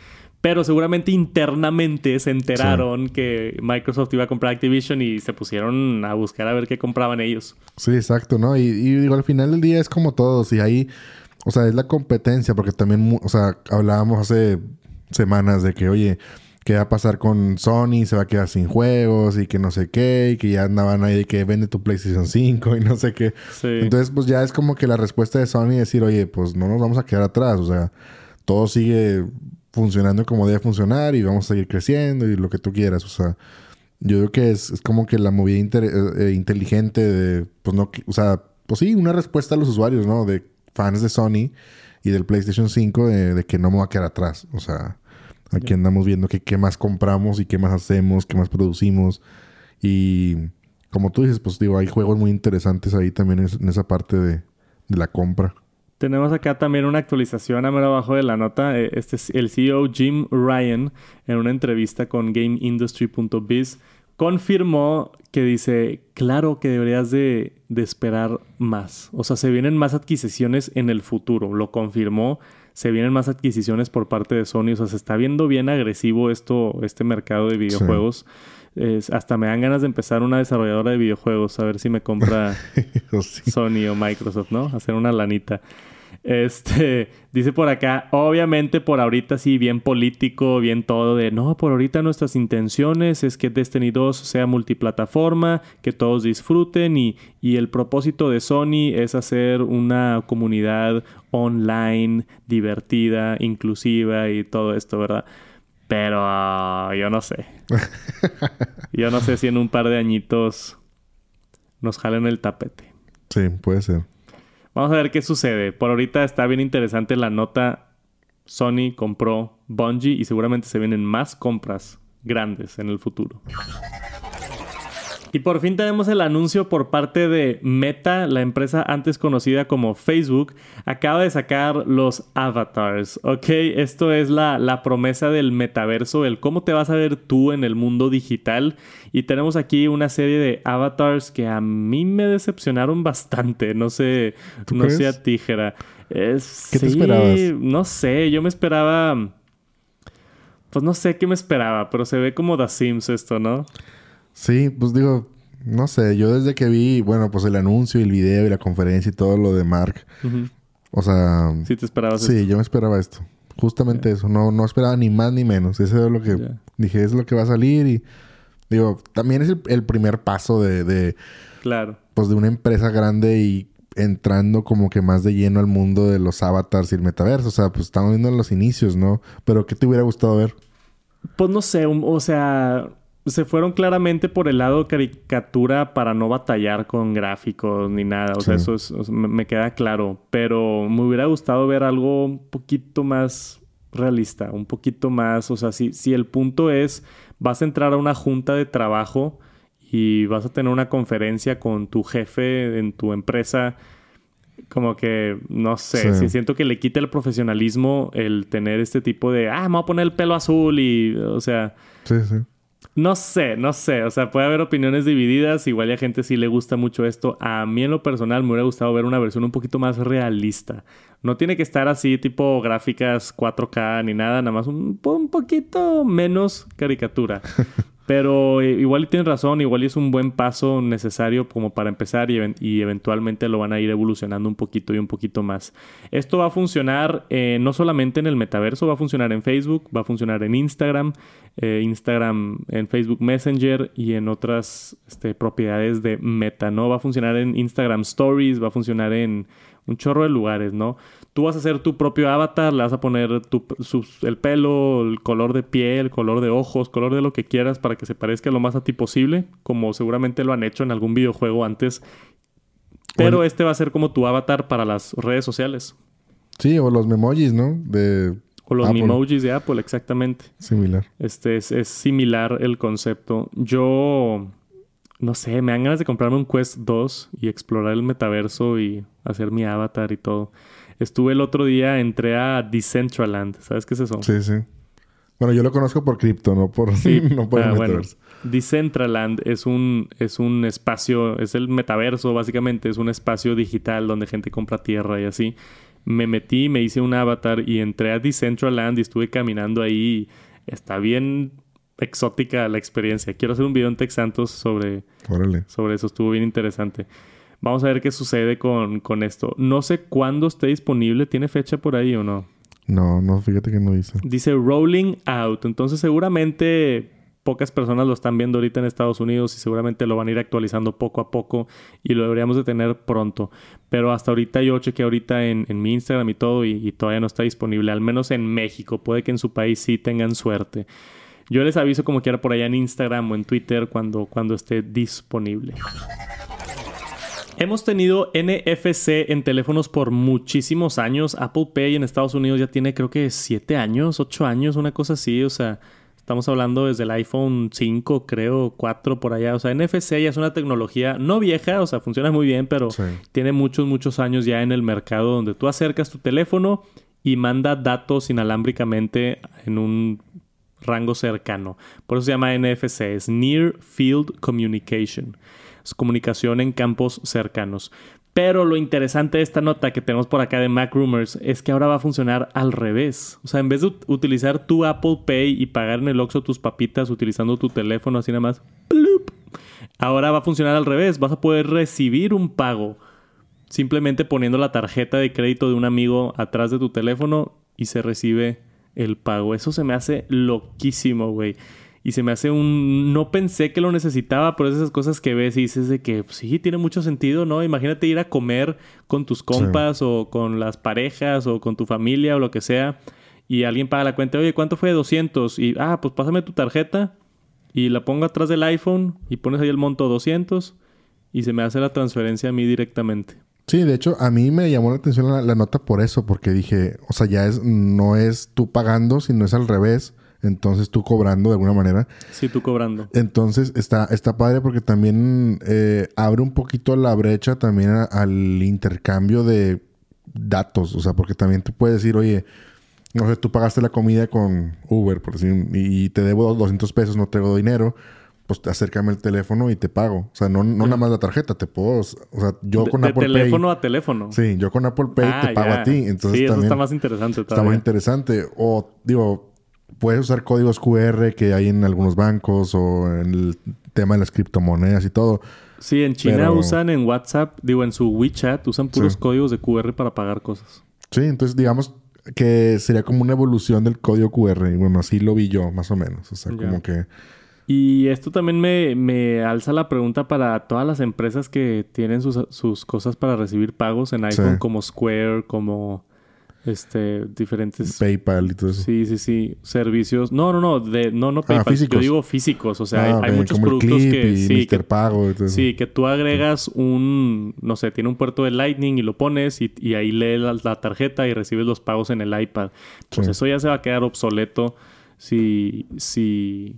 S1: pero seguramente internamente se enteraron que Microsoft iba a comprar Activision y se pusieron a buscar a ver qué compraban ellos.
S2: Sí, exacto, ¿no? Y, digo, al final del día es como todos. Y ahí, o sea, es la competencia, porque también, o sea, hablábamos hace semanas de que, oye, ¿qué va a pasar con Sony? Se va a quedar sin juegos y que no sé qué, y que ya andaban ahí de que vende tu PlayStation 5 y no sé qué. Entonces, pues ya es como que la respuesta de Sony es decir, oye, pues no nos vamos a quedar atrás, o sea, todo sigue funcionando como debe funcionar y vamos a seguir creciendo y lo que tú quieras. O sea, yo creo que es, como que la movida eh, eh, inteligente de, pues no, o sea, pues sí, una respuesta a los usuarios, ¿no? De fans de Sony y del PlayStation 5 de, que no me va a quedar atrás. O sea, aquí andamos viendo que qué más compramos y qué más hacemos, qué más producimos. Y como tú dices, pues digo, hay juegos muy interesantes ahí también en esa parte de la compra.
S1: Tenemos acá también una actualización a mero abajo de la nota. Eh, este es el CEO Jim Ryan en una entrevista con GameIndustry.biz confirmó que dice, claro que deberías de, esperar más. O sea, se vienen más adquisiciones en el futuro. Lo confirmó. Se vienen más adquisiciones por parte de Sony. O sea, se está viendo bien agresivo esto, este mercado de videojuegos. hasta me dan ganas de empezar una desarrolladora de videojuegos, a ver si me compra Sony o Microsoft, ¿no? Hacer una lanita. Este, dice por acá, obviamente por ahorita sí, bien político, bien todo de, no, por ahorita nuestras intenciones es que Destiny 2 sea multiplataforma, que todos disfruten y, y el propósito de Sony es hacer una comunidad online divertida, inclusiva y todo esto, ¿verdad? Pero ah, yo no sé. yo no sé si en un par de añitos nos jalen el tapete.
S2: Sí, puede ser.
S1: Vamos a ver qué sucede. Por ahorita está bien interesante la nota. Sony compró Bungie y seguramente se vienen más compras grandes en el futuro. Y por fin tenemos el anuncio por parte de Meta, la empresa antes conocida como Facebook, acaba de sacar los avatars, ¿ok? Esto es la, la promesa del metaverso, el cómo te vas a ver tú en el mundo digital. Y tenemos aquí una serie de avatars que a mí me decepcionaron bastante, no sé, no sea tijera. Es, ¿Qué te esperabas? No sé, yo me esperaba... Pues no sé qué me esperaba, pero se ve como The Sims esto, ¿no?
S2: Sí, pues digo, no sé, yo desde que vi, bueno, pues el anuncio y el video y la conferencia y todo lo de Mark, o sea...
S1: Sí, te esperabas
S2: Sí, yo me esperaba esto. Justamente eso. No, no esperaba ni más ni menos. Eso es lo que dije, es lo que va a salir y... Digo, también es el, primer paso de, de...
S1: Claro.
S2: Pues de una empresa grande y entrando como que más de lleno al mundo de los avatars y el metaverso. O sea, pues estamos viendo en los inicios, ¿no? Pero ¿qué te hubiera gustado ver?
S1: Pues no sé, o sea se fueron claramente por el lado caricatura para no batallar con gráficos ni nada. O sea, eso, me queda claro. Pero me hubiera gustado ver algo un poquito más realista, un poquito más. O sea, si, si el punto es vas a entrar a una junta de trabajo y vas a tener una conferencia con tu jefe en tu empresa. Como que, no sé, si siento que le quita el profesionalismo el tener este tipo de, ah, me voy a poner el pelo azul y, o sea,
S2: sí, sí.
S1: No sé, no sé. O sea, puede haber opiniones divididas. Igual a gente sí le gusta mucho esto. A mí en lo personal me hubiera gustado ver una versión un poquito más realista. No tiene que estar así tipo gráficas 4K ni nada. Nada más un, un poquito menos caricatura. Pero eh, igual tienes razón, igual es un buen paso necesario como para empezar y, eventualmente lo van a ir evolucionando un poquito y un poquito más. Esto va a funcionar eh, no solamente en el metaverso, va a funcionar en Facebook, va a funcionar en Instagram, eh, Instagram en Facebook Messenger y en otras este, propiedades de Meta, ¿no? Va a funcionar en Instagram Stories, va a funcionar en un chorro de lugares, ¿no? Tú vas a hacer tu propio avatar, le vas a poner tu, el pelo, el color de piel, el color de ojos, color de lo que quieras para que se parezca lo más a ti posible, como seguramente lo han hecho en algún videojuego antes. Pero este va a ser como tu avatar para las redes sociales.
S2: Sí, o los memojis, ¿no? De
S1: o los emojis de Apple, exactamente.
S2: Similar.
S1: Este es, es similar el concepto. Yo no sé, me dan ganas de comprarme un Quest 2 y explorar el metaverso y hacer mi avatar y todo. Estuve el otro día, entré a Decentraland. ¿Sabes qué es eso?
S2: Sí, sí. Bueno, yo lo conozco por cripto, no por, no por el ah, metaverso.
S1: Decentraland es un, es un espacio, es el metaverso básicamente, es un espacio digital donde gente compra tierra y así. Me metí, me hice un avatar y entré a Decentraland y estuve caminando ahí. Está bien exótica la experiencia. Quiero hacer un video en Tex Santos sobre, sobre eso. Estuvo bien interesante. Vamos a ver qué sucede con, con esto. No sé cuándo esté disponible. ¿Tiene fecha por ahí o no?
S2: No, no, fíjate que no dice.
S1: Dice rolling out. Entonces seguramente pocas personas lo están viendo ahorita en Estados Unidos y seguramente lo van a ir actualizando poco a poco y lo deberíamos de tener pronto. Pero hasta ahorita yo chequeé ahorita en, en mi Instagram y todo y, y, todavía no está disponible, al menos en México. Puede que en su país sí tengan suerte. Yo les aviso como quiera por allá en Instagram o en Twitter cuando, cuando esté disponible. Hemos tenido NFC en teléfonos por muchísimos años. Apple Pay en Estados Unidos ya tiene creo que 7 años, 8 años, una cosa así. O sea, estamos hablando desde el iPhone 5, creo, 4 por allá. O sea, NFC ya es una tecnología no vieja, o sea, funciona muy bien, pero tiene muchos, muchos años ya en el mercado donde tú acercas tu teléfono y manda datos inalámbricamente en un rango cercano. Por eso se llama NFC, es Near Field Communication. Comunicación en campos cercanos. Pero lo interesante de esta nota que tenemos por acá de Mac Rumors es que ahora va a funcionar al revés. O sea, en vez de utilizar tu Apple Pay y pagar en el Oxxo tus papitas utilizando tu teléfono así nada más, ahora va a funcionar al revés. Vas a poder recibir un pago simplemente poniendo la tarjeta de crédito de un amigo atrás de tu teléfono y se recibe el pago. Eso se me hace loquísimo, güey. Y se me hace un... No pensé que lo necesitaba, pero es esas cosas que ves y dices de que pues, sí, tiene mucho sentido, ¿no? Imagínate ir a comer con tus compas o con las parejas o con tu familia o lo que sea y alguien paga la cuenta, oye, ¿cuánto fue? 200. Y, ah, pues pásame tu tarjeta y la pongo atrás del iPhone y pones ahí el monto 200 y se me hace la transferencia a mí directamente.
S2: Sí, de hecho, a mí me llamó la atención la, la, nota por eso, porque dije, o sea, ya es, no es tú pagando, sino es al revés. Entonces tú cobrando de alguna manera.
S1: Sí, tú cobrando.
S2: Entonces está, está padre porque también eh, abre un poquito la brecha también al intercambio de datos. O sea, porque también tú puedes decir, oye, no sé, tú pagaste la comida con Uber, por decir, y te debo 200 pesos, no tengo dinero. Pues acércame el teléfono y te pago. O sea, no, no nada más la tarjeta, te puedo. O sea, yo con Apple
S1: Pay. teléfono a teléfono.
S2: Sí, yo con Apple Pay te ah, pago a ti. Entonces,
S1: sí,
S2: eso
S1: está más interesante.
S2: Está más interesante. O, digo, puedes usar códigos QR que hay en algunos bancos o en el tema de las criptomonedas y todo.
S1: Sí, en China usan en WhatsApp, digo, en su WeChat, usan puros códigos de QR para pagar cosas.
S2: Sí, entonces digamos que sería como una evolución del código QR. Y bueno, así lo vi yo, más o menos. O sea, como que...
S1: Y esto también me, me, alza la pregunta para todas las empresas que tienen sus, sus cosas para recibir pagos en iPhone, como Square, como este diferentes
S2: PayPal y todo eso.
S1: Sí, sí, sí, servicios. No, no, no, de no no ah, PayPal, yo digo físicos, o sea, hay, ah, muchos productos que sí, que,
S2: Pago
S1: sí, que tú agregas un no sé, tiene un puerto de Lightning y lo pones y, y ahí lees la, tarjeta y recibes los pagos en el iPad. Pues eso ya se va a quedar obsoleto si si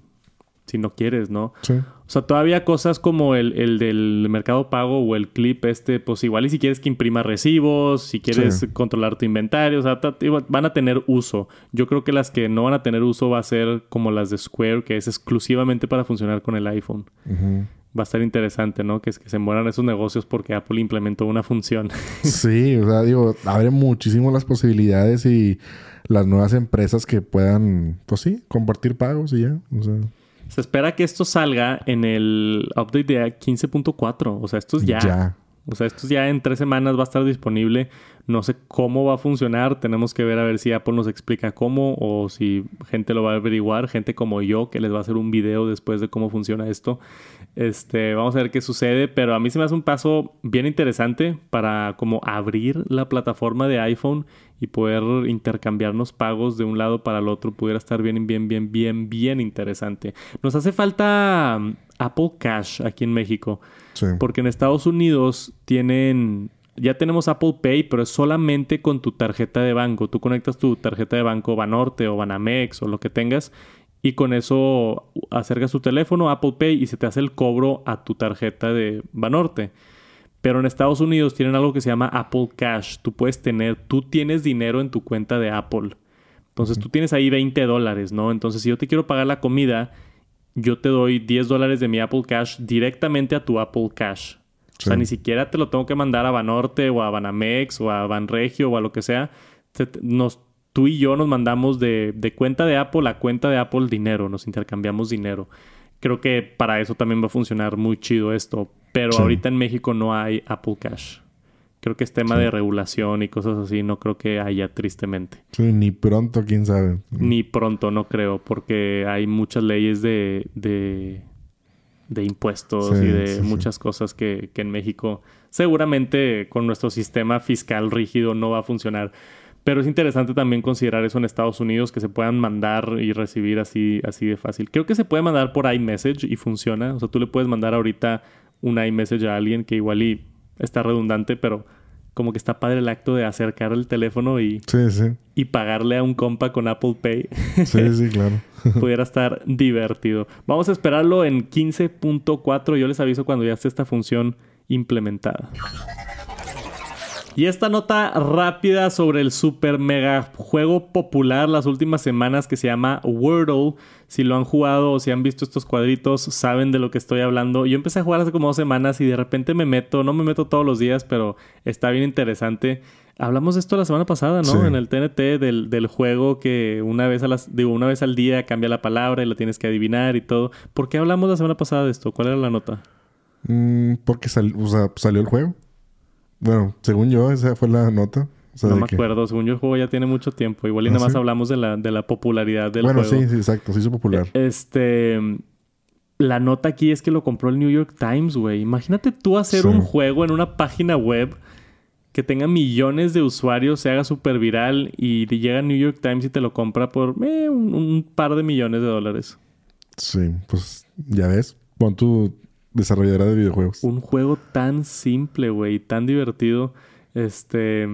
S1: si no quieres, ¿no? Sí. O sea, todavía cosas como el, el, del mercado pago o el clip este, pues igual y si quieres que imprima recibos, si quieres controlar tu inventario, o sea, van a tener uso. Yo creo que las que no van a tener uso va a ser como las de Square, que es exclusivamente para funcionar con el iPhone. Va a estar interesante, ¿no? Que, es que se mueran esos negocios porque Apple implementó una función.
S2: sí, o sea, digo, abre muchísimo las posibilidades y las nuevas empresas que puedan, pues sí, compartir pagos y ya. O sea.
S1: Se espera que esto salga en el update de 15.4. O sea, esto es ya. O sea, esto ya en tres semanas va a estar disponible. No sé cómo va a funcionar. Tenemos que ver a ver si Apple nos explica cómo o si gente lo va a averiguar. Gente como yo que les va a hacer un video después de cómo funciona esto. Este, vamos a ver qué sucede. Pero a mí se me hace un paso bien interesante para como abrir la plataforma de iPhone y poder intercambiarnos pagos de un lado para el otro. Pudiera estar bien, bien, bien, bien, bien interesante. Nos hace falta um, Apple Cash aquí en México. Porque en Estados Unidos tienen ya tenemos Apple Pay, pero es solamente con tu tarjeta de banco. Tú conectas tu tarjeta de banco Banorte o Banamex o lo que tengas y con eso acercas tu teléfono Apple Pay y se te hace el cobro a tu tarjeta de Banorte. Pero en Estados Unidos tienen algo que se llama Apple Cash. Tú puedes tener, tú tienes dinero en tu cuenta de Apple. Entonces tú tienes ahí 20 dólares, ¿no? Entonces si yo te quiero pagar la comida yo te doy 10 dólares de mi Apple Cash directamente a tu Apple Cash. O sea, ni siquiera te lo tengo que mandar a Banorte o a Banamex o a Banregio o a lo que sea. Nos, tú y yo nos mandamos de, de, cuenta de Apple a cuenta de Apple dinero, nos intercambiamos dinero. Creo que para eso también va a funcionar muy chido esto. Pero ahorita en México no hay Apple Cash. Creo que es tema de regulación y cosas así, no creo que haya tristemente.
S2: Sí, ni pronto, quién sabe.
S1: Ni pronto, no creo, porque hay muchas leyes de, de, impuestos y de muchas cosas que, que en México seguramente con nuestro sistema fiscal rígido no va a funcionar. Pero es interesante también considerar eso en Estados Unidos, que se puedan mandar y recibir así, así de fácil. Creo que se puede mandar por iMessage y funciona. O sea, tú le puedes mandar ahorita un iMessage a alguien que igual y está redundante, pero como que está padre el acto de acercar el teléfono y, y pagarle a un compa con Apple Pay.
S2: Sí, sí, claro.
S1: Pudiera estar divertido. Vamos a esperarlo en 15.4. Yo les aviso cuando ya esté esta función implementada. Y esta nota rápida sobre el super mega juego popular las últimas semanas que se llama Wordle. Si lo han jugado o si han visto estos cuadritos, saben de lo que estoy hablando. Yo empecé a jugar hace como dos semanas y de repente me meto, no me meto todos los días, pero está bien interesante. Hablamos de esto la semana pasada, ¿no? En el TNT del, del, juego que una vez, a las, digo, una vez al día cambia la palabra y la tienes que adivinar y todo. ¿Por qué hablamos la semana pasada de esto? ¿Cuál era la nota?
S2: Mm, porque salió el juego. Bueno, según yo, esa fue la nota.
S1: no me acuerdo. Según yo, el juego ya tiene mucho tiempo. Igual y ¿Ah, nada más hablamos de la, de la popularidad del juego.
S2: Bueno, sí, sí, exacto. Se hizo popular.
S1: Este... La nota aquí es que lo compró el New York Times, güey. Imagínate tú hacer un juego en una página web que tenga millones de usuarios, se haga súper viral y llega a New York Times y te lo compra por eh, un, par de millones de dólares.
S2: Sí, pues ya ves. Pon tu desarrolladora de videojuegos.
S1: Un juego tan simple, güey, tan divertido. Este.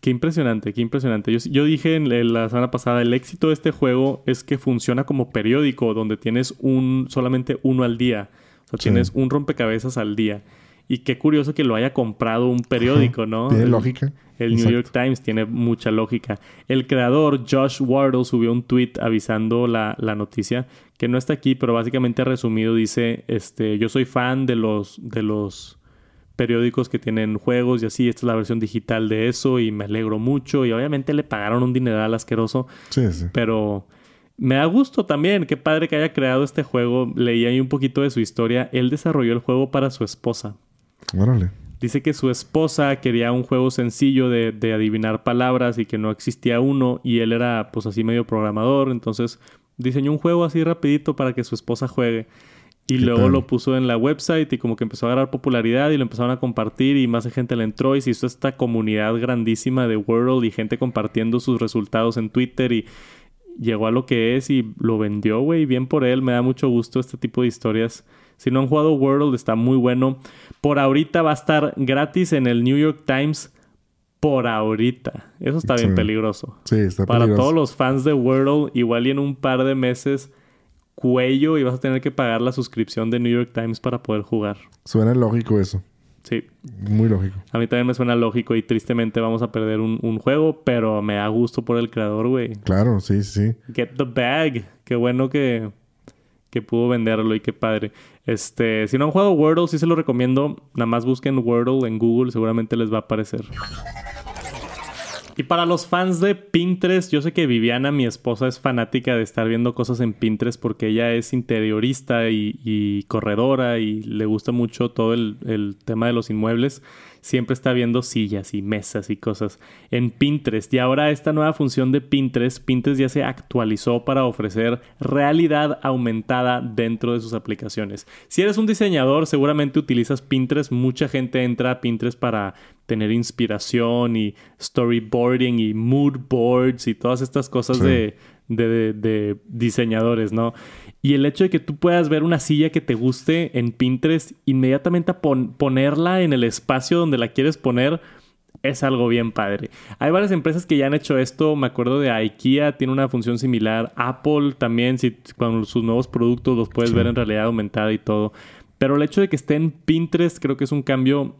S1: Qué impresionante, qué impresionante. Yo, yo dije en la semana pasada, el éxito de este juego es que funciona como periódico, donde tienes un solamente uno al día. O sea, tienes un rompecabezas al día. Y qué curioso que lo haya comprado un periódico, ¿no?
S2: Tiene lógica.
S1: El New York Times tiene mucha lógica. El creador, Josh Wardle, subió un tweet avisando la, la, noticia, que no está aquí, pero básicamente resumido dice, este, yo soy fan de los, de los periódicos que tienen juegos y así, esta es la versión digital de eso y me alegro mucho y obviamente le pagaron un dineral asqueroso.
S2: Sí, sí.
S1: Pero me da gusto también, qué padre que haya creado este juego. Leí ahí un poquito de su historia. Él desarrolló el juego para su esposa.
S2: Órale.
S1: Dice que su esposa quería un juego sencillo de, adivinar palabras y que no existía uno y él era pues así medio programador, entonces diseñó un juego así rapidito para que su esposa juegue. Y luego lo puso en la website y como que empezó a agarrar popularidad y lo empezaron a compartir y más gente le entró y se hizo esta comunidad grandísima de World y gente compartiendo sus resultados en Twitter y llegó a lo que es y lo vendió, güey, bien por él. Me da mucho gusto este tipo de historias si no han jugado World, está muy bueno. Por ahorita va a estar gratis en el New York Times. Por ahorita. Eso está bien peligroso.
S2: Sí, está
S1: Para todos los fans de World, igual y en un par de meses, cuello y vas a tener que pagar la suscripción de New York Times para poder jugar.
S2: Suena lógico eso.
S1: Sí.
S2: Muy lógico.
S1: A mí también me suena lógico y tristemente vamos a perder un, un juego, pero me da gusto por el creador, güey.
S2: Claro, sí, sí.
S1: Get the bag. Qué bueno que, que pudo venderlo y qué padre. Este, si no han jugado Wordle, sí se lo recomiendo. Nada más busquen Wordle en Google, seguramente les va a aparecer. Y para los fans de Pinterest, yo sé que Viviana, mi esposa, es fanática de estar viendo cosas en Pinterest porque ella es interiorista y, corredora y le gusta mucho todo el, el tema de los inmuebles siempre está viendo sillas y mesas y cosas en Pinterest. Y ahora esta nueva función de Pinterest, Pinterest ya se actualizó para ofrecer realidad aumentada dentro de sus aplicaciones. Si eres un diseñador, seguramente utilizas Pinterest. Mucha gente entra a Pinterest para tener inspiración y storyboarding y mood boards y todas estas cosas de, de, de diseñadores, ¿no? Y el hecho de que tú puedas ver una silla que te guste en Pinterest, inmediatamente ponerla en el espacio donde la quieres poner, es algo bien padre. Hay varias empresas que ya han hecho esto. Me acuerdo de IKEA, tiene una función similar. Apple también, si con sus nuevos productos los puedes ver en realidad aumentada y todo. Pero el hecho de que esté en Pinterest creo que es un cambio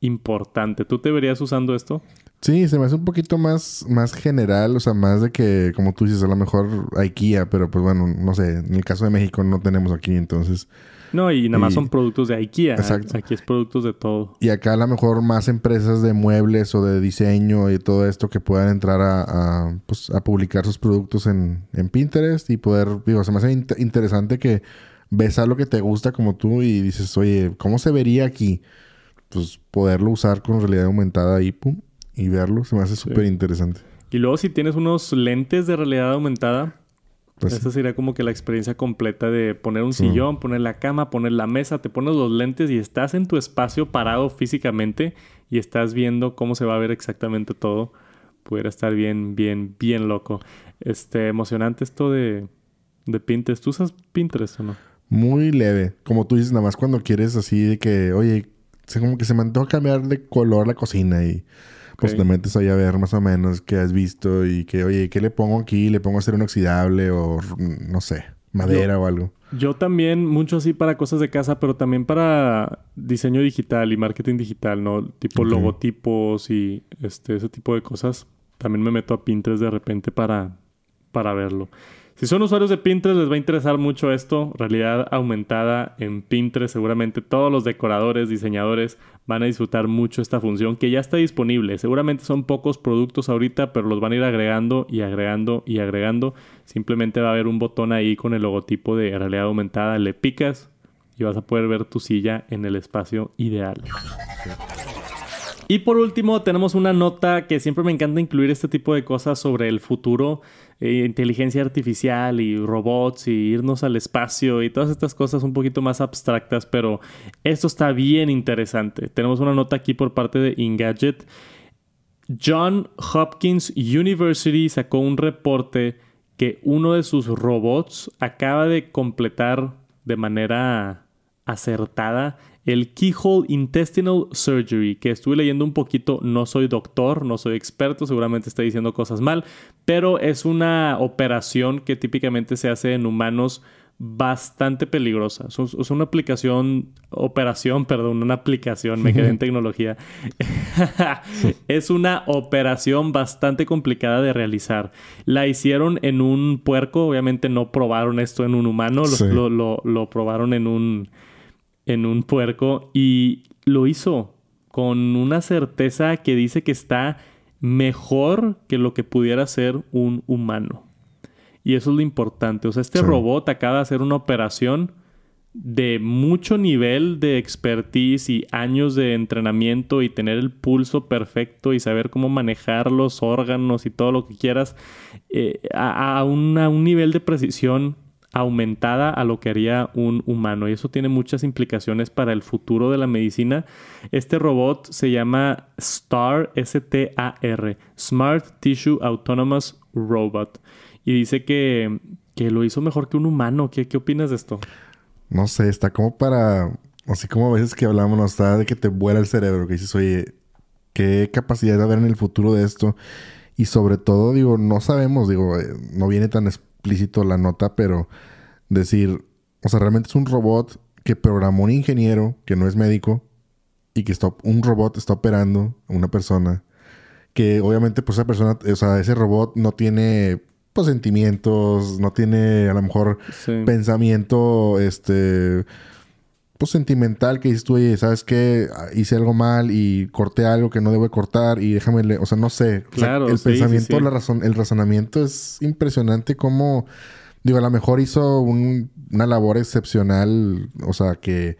S1: importante. ¿Tú te verías usando esto?
S2: Sí, se me hace un poquito más, más general, o sea, más de que, como tú dices, a lo mejor IKEA, pero pues bueno, no sé, en el caso de México no tenemos aquí, entonces...
S1: No, y nada más son productos de IKEA. Exacto. Aquí es productos de todo.
S2: Y acá a lo mejor más empresas de muebles o de diseño y todo esto que puedan entrar a, pues, a publicar sus productos en, en, Pinterest y poder, digo, se me hace interesante que ves algo que te gusta como tú y dices, oye, ¿cómo se vería aquí? Pues poderlo usar con realidad aumentada y pum, y verlo se me hace súper interesante.
S1: Y luego si tienes unos lentes de realidad aumentada, pues esa sería como que la experiencia completa de poner un sillón, poner la cama, poner la mesa, te pones los lentes y estás en tu espacio parado físicamente y estás viendo cómo se va a ver exactamente todo. Pudiera estar bien, bien, bien loco. Este, emocionante esto de, de Pinterest. ¿Tú usas Pinterest o no?
S2: Muy leve. Como tú dices, nada más cuando quieres así de que, oye, como que se me antoja cambiar de color la cocina y pues te metes ahí a ver más o menos qué has visto y que, oye, ¿qué le pongo aquí? ¿Le pongo acero inoxidable o no sé? madera o algo.
S1: Yo también, mucho así para cosas de casa, pero también para diseño digital y marketing digital, ¿no? Tipo logotipos y este, ese tipo de cosas. También me meto a Pinterest de repente para, para verlo. Si son usuarios de Pinterest les va a interesar mucho esto, realidad aumentada en Pinterest. Seguramente todos los decoradores, diseñadores van a disfrutar mucho esta función que ya está disponible. Seguramente son pocos productos ahorita, pero los van a ir agregando y agregando y agregando. Simplemente va a haber un botón ahí con el logotipo de realidad aumentada. Le picas y vas a poder ver tu silla en el espacio ideal. Y por último, tenemos una nota que siempre me encanta incluir este tipo de cosas sobre el futuro, eh, inteligencia artificial y robots y irnos al espacio y todas estas cosas un poquito más abstractas, pero esto está bien interesante. Tenemos una nota aquí por parte de Engadget. John Hopkins University sacó un reporte que uno de sus robots acaba de completar de manera acertada el Keyhole Intestinal Surgery, que estuve leyendo un poquito, no soy doctor, no soy experto, seguramente estoy diciendo cosas mal, pero es una operación que típicamente se hace en humanos bastante peligrosa. Es una aplicación, operación, perdón, una aplicación, me quedé en tecnología. es una operación bastante complicada de realizar. La hicieron en un puerco, obviamente no probaron esto en un humano, lo probaron en un en un puerco y lo hizo con una certeza que dice que está mejor que lo que pudiera ser un humano. Y eso es lo importante. O sea, este robot acaba de hacer una operación de mucho nivel de expertise y años de entrenamiento y tener el pulso perfecto y saber cómo manejar los órganos y todo lo que quieras eh, a, un nivel de precisión aumentada a lo que haría un humano y eso tiene muchas implicaciones para el futuro de la medicina. Este robot se llama STAR, S-T-A-R, Smart Tissue Autonomous Robot y dice que, que lo hizo mejor que un humano. ¿Qué, ¿Qué opinas de esto?
S2: No sé, está como para, así como a veces que hablamos, está de que te vuela el cerebro, que dices, oye, ¿qué capacidad de haber en el futuro de esto? Y sobre todo, digo, no sabemos, digo, eh, no viene tan explícito la nota, pero decir, o sea, realmente es un robot que programó un ingeniero que no es médico y que está, un robot está operando a una persona que obviamente pues esa persona, o sea, ese robot no tiene pues sentimientos, no tiene a lo mejor pensamiento, este, pues sentimental que dices tú, oye, ¿sabes qué? Hice algo mal y corté algo que no debo cortar y déjame, le o sea, no sé. Claro, el pensamiento, La razón, el razonamiento es impresionante como, digo, a lo mejor hizo una labor excepcional, o sea, que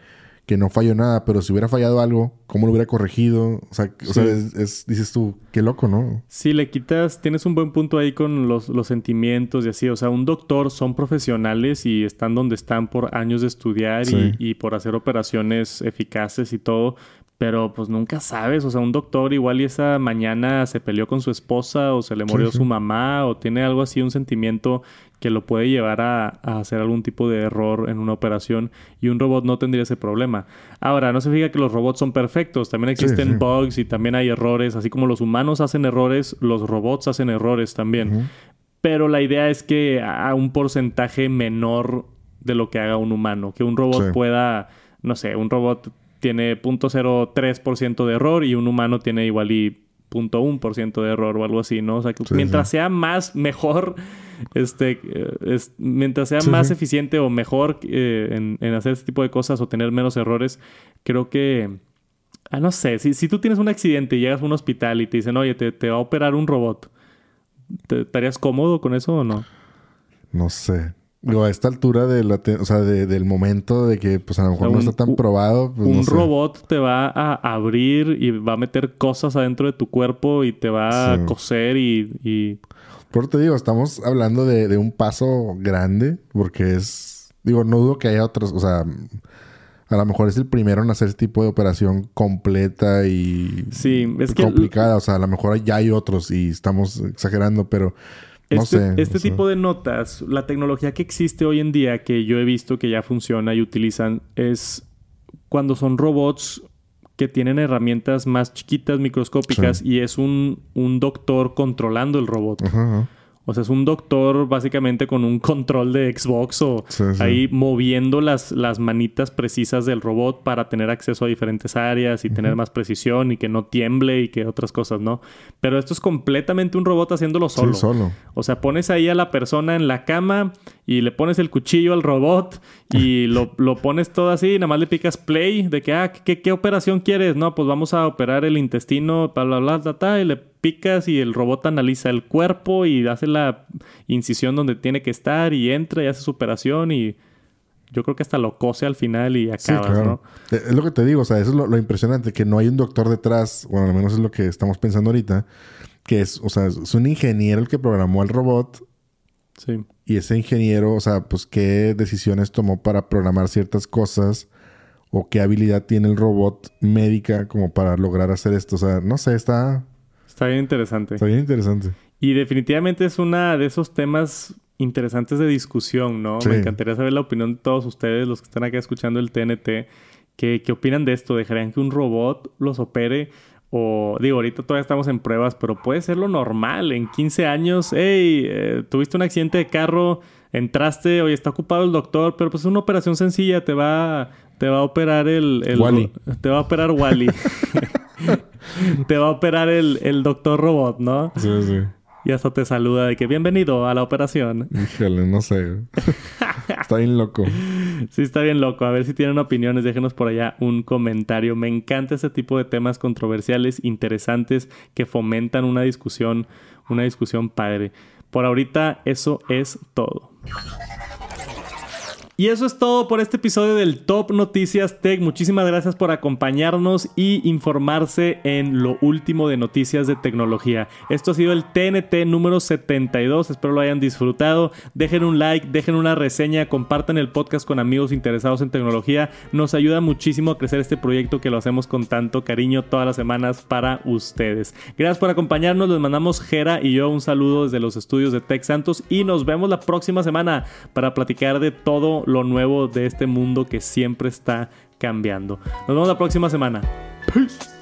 S2: que no falló nada, pero si hubiera fallado algo, ¿cómo lo hubiera corregido? O sea, o sea es, dices tú, qué loco, ¿no?
S1: Sí, le quitas, tienes un buen punto ahí con los, los, sentimientos y así. O sea, un doctor son profesionales y están donde están por años de estudiar y, y, por hacer operaciones eficaces y todo. Pero pues nunca sabes, o sea, un doctor igual y esa mañana se peleó con su esposa o se le murió su mamá o tiene algo así, un sentimiento que lo puede llevar a, hacer algún tipo de error en una operación y un robot no tendría ese problema. Ahora, no se fija que los robots son perfectos, también existen bugs y también hay errores, así como los humanos hacen errores, los robots hacen errores también. Pero la idea es que a un porcentaje menor de lo que haga un humano, que un robot pueda, no sé, un robot tiene 0.03% de error y un humano tiene igual y 0.1% de error o algo así, ¿no? O sea, que mientras sea más, mejor, este, eh, mientras sea más eficiente o mejor eh, en, hacer este tipo de cosas o tener menos errores, creo que, ah, no sé, si, si tú tienes un accidente y llegas a un hospital y te dicen, oye, te, te va a operar un robot, ¿te, ¿estarías cómodo con eso o no?
S2: No sé. Digo, a esta altura de la o sea, del momento de que pues a lo mejor no está tan probado. Pues,
S1: un robot te va a abrir y va a meter cosas adentro de tu cuerpo y te va a coser y, y...
S2: Por te digo, estamos hablando de, un paso grande porque es... Digo, no dudo que haya otros, o sea... A lo mejor es el primero en hacer este tipo de operación completa y
S1: sí, es
S2: complicada. O sea, a lo mejor ya hay otros y estamos exagerando, pero
S1: este, este tipo de notas, la tecnología que existe hoy en día, que yo he visto que ya funciona y utilizan, es cuando son robots que tienen herramientas más chiquitas, microscópicas, y es un, doctor controlando el robot. O sea, es un doctor básicamente con un control de Xbox o ahí moviendo las, las manitas precisas del robot para tener acceso a diferentes áreas y tener más precisión y que no tiemble y que otras cosas, ¿no? Pero esto es completamente un robot haciéndolo solo. Sí,
S2: solo.
S1: O sea, pones ahí a la persona en la cama y le pones el cuchillo al robot y lo, pones todo así y nada más le picas play de que, ah, ¿qué, qué operación quieres? No, pues vamos a operar el intestino, bla, bla, bla, bla, bla y le picas y el robot analiza el cuerpo y hace la incisión donde tiene que estar y entra y hace su operación y yo creo que hasta lo cose al final y acabas, ¿no?
S2: Eh, es lo que te digo, o sea, eso es lo, impresionante, que no hay un doctor detrás, bueno, al menos es lo que estamos pensando ahorita, que es, o sea, es un ingeniero el que programó el robot.
S1: Sí.
S2: Y ese ingeniero, o sea, pues qué decisiones tomó para programar ciertas cosas o qué habilidad tiene el robot médica como para lograr hacer esto. O sea, no sé, está,
S1: Está bien interesante.
S2: Está bien interesante.
S1: Y definitivamente es uno de esos temas interesantes de discusión, ¿no? Me encantaría saber la opinión de todos ustedes, los que están acá escuchando el TNT. ¿Qué, qué opinan de esto? ¿Dejarían que un robot los opere? O digo, ahorita todavía estamos en pruebas, pero puede ser lo normal. En 15 años, hey, eh, tuviste un accidente de carro, entraste, oye, está ocupado el doctor, pero pues es una operación sencilla, te va, te va a operar el... el
S2: Wally.
S1: Te va a operar Wally. te va a operar el, doctor robot, ¿no?
S2: Sí, sí.
S1: Y hasta te saluda de que bienvenido a la operación.
S2: Híjole, no sé. está bien loco.
S1: Sí, está bien loco. A ver si tienen opiniones, déjenos por allá un comentario. Me encanta ese tipo de temas controversiales, interesantes, que fomentan una discusión, una discusión padre. Por ahorita, eso es todo. Y eso es todo por este episodio del Top Noticias Tech. Muchísimas gracias por acompañarnos y informarse en lo último de noticias de tecnología. Esto ha sido el TNT número 72. Espero lo hayan disfrutado. Dejen un like, dejen una reseña, compartan el podcast con amigos interesados en tecnología. Nos ayuda muchísimo a crecer este proyecto que lo hacemos con tanto cariño todas las semanas para ustedes. Gracias por acompañarnos. Les mandamos Jera y yo un saludo desde los estudios de Tech Santos y nos vemos la próxima semana para platicar de todo lo nuevo de este mundo que siempre está cambiando. Nos vemos la próxima semana. Peace.